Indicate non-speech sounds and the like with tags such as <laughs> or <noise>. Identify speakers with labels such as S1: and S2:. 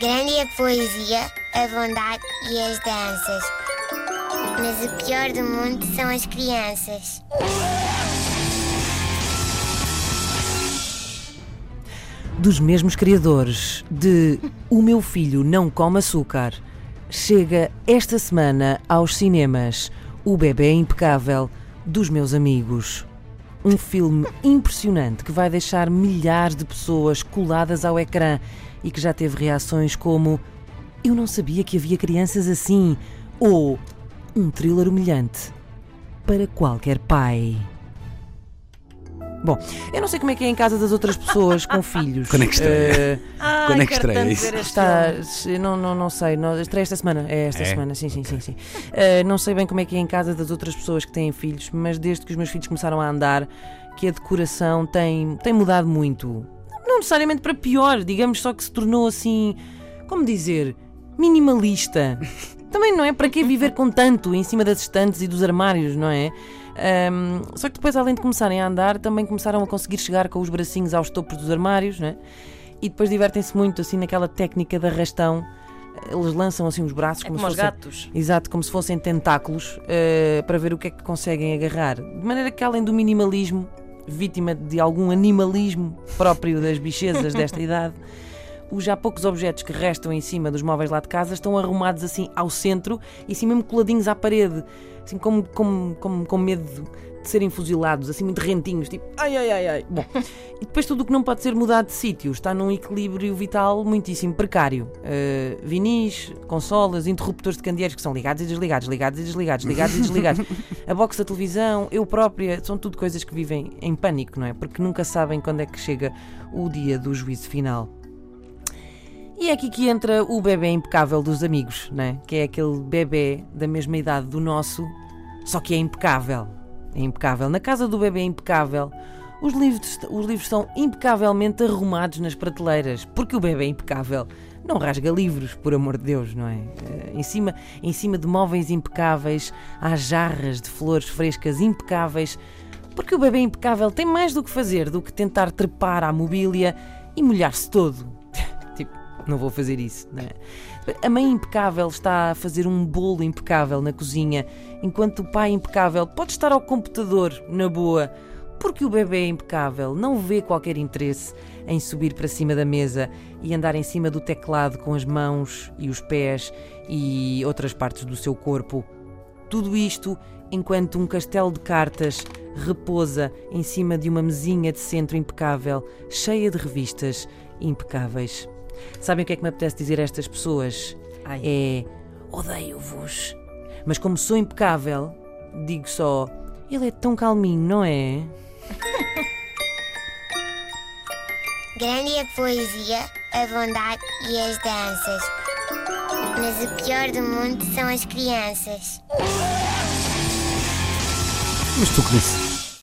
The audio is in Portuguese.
S1: Grande é a poesia, a bondade e as danças. Mas o pior do mundo são as crianças.
S2: Dos mesmos criadores de O Meu Filho Não Come Açúcar, chega esta semana aos cinemas O Bebê Impecável dos Meus Amigos. Um filme impressionante que vai deixar milhares de pessoas coladas ao ecrã e que já teve reações como Eu não sabia que havia crianças assim ou um thriller humilhante para qualquer pai. Bom, eu não sei como é que é em casa das outras pessoas com <laughs> filhos.
S3: Quando é que estreia?
S4: Ai,
S3: Quando é que estreia isso?
S2: Está, não, não, não sei, não, estreia esta semana, é esta
S3: É?
S2: semana, sim, sim, sim, sim. Eh, não sei bem como é que é em casa das outras pessoas que têm filhos, mas desde que os meus filhos começaram a andar, que a decoração tem, tem mudado muito. Não necessariamente para pior, digamos só que se tornou assim, como dizer, minimalista. <laughs> Também não é para que viver com tanto em cima das estantes e dos armários, não é? Ahm, só que depois, além de começarem a andar, também começaram a conseguir chegar com os bracinhos aos topos dos armários, não é? E depois divertem-se muito assim naquela técnica de arrastão. Eles lançam assim os braços
S4: É
S2: como,
S4: como
S2: se fossem,
S4: gatos.
S2: Exato, como se fossem tentáculos eh, para ver o que é que conseguem agarrar. De maneira que, além do minimalismo, vítima de algum animalismo próprio das bichezas desta <laughs> idade, os já poucos objetos que restam em cima dos móveis lá de casa estão arrumados assim ao centro e assim mesmo coladinhos à parede, assim como, como, como, com medo de serem fuzilados, assim muito rentinhos, tipo ai ai ai ai. Bom, e depois tudo o que não pode ser mudado de sítio está num equilíbrio vital muitíssimo precário. Uh, vinis, consolas, interruptores de candeeiros que são ligados e desligados, ligados e desligados, ligados e desligados. <laughs> A box da televisão, eu própria, são tudo coisas que vivem em pânico, não é? Porque nunca sabem quando é que chega o dia do juízo final. E é aqui que entra o bebê impecável dos amigos, não é? Que é aquele bebê da mesma idade do nosso, só que é impecável. É impecável. Na casa do bebê impecável, os livros, os livros estão impecavelmente arrumados nas prateleiras, porque o bebê impecável não rasga livros, por amor de Deus, não é? Eh, Em cima, em cima de móveis impecáveis, há jarras de flores frescas impecáveis, porque o bebê impecável tem mais do que fazer do que tentar trepar à mobília e molhar-se todo. Não vou fazer isso, não é? A mãe impecável está a fazer um bolo impecável na cozinha, enquanto o pai impecável pode estar ao computador, na boa, porque o bebê impecável não vê qualquer interesse em subir para cima da mesa e andar em cima do teclado com as mãos e os pés e outras partes do seu corpo. Tudo isto enquanto um castelo de cartas repousa em cima de uma mesinha de centro impecável, cheia de revistas impecáveis. Sabem o que é que me apetece dizer a estas pessoas?
S4: Ai.
S2: É odeio-vos. Mas como sou impecável, digo só, ele é tão calminho, não é? <laughs>
S1: Grande é a poesia, a bondade e as danças. Mas o pior do mundo são as crianças.
S3: Mas tu que disse.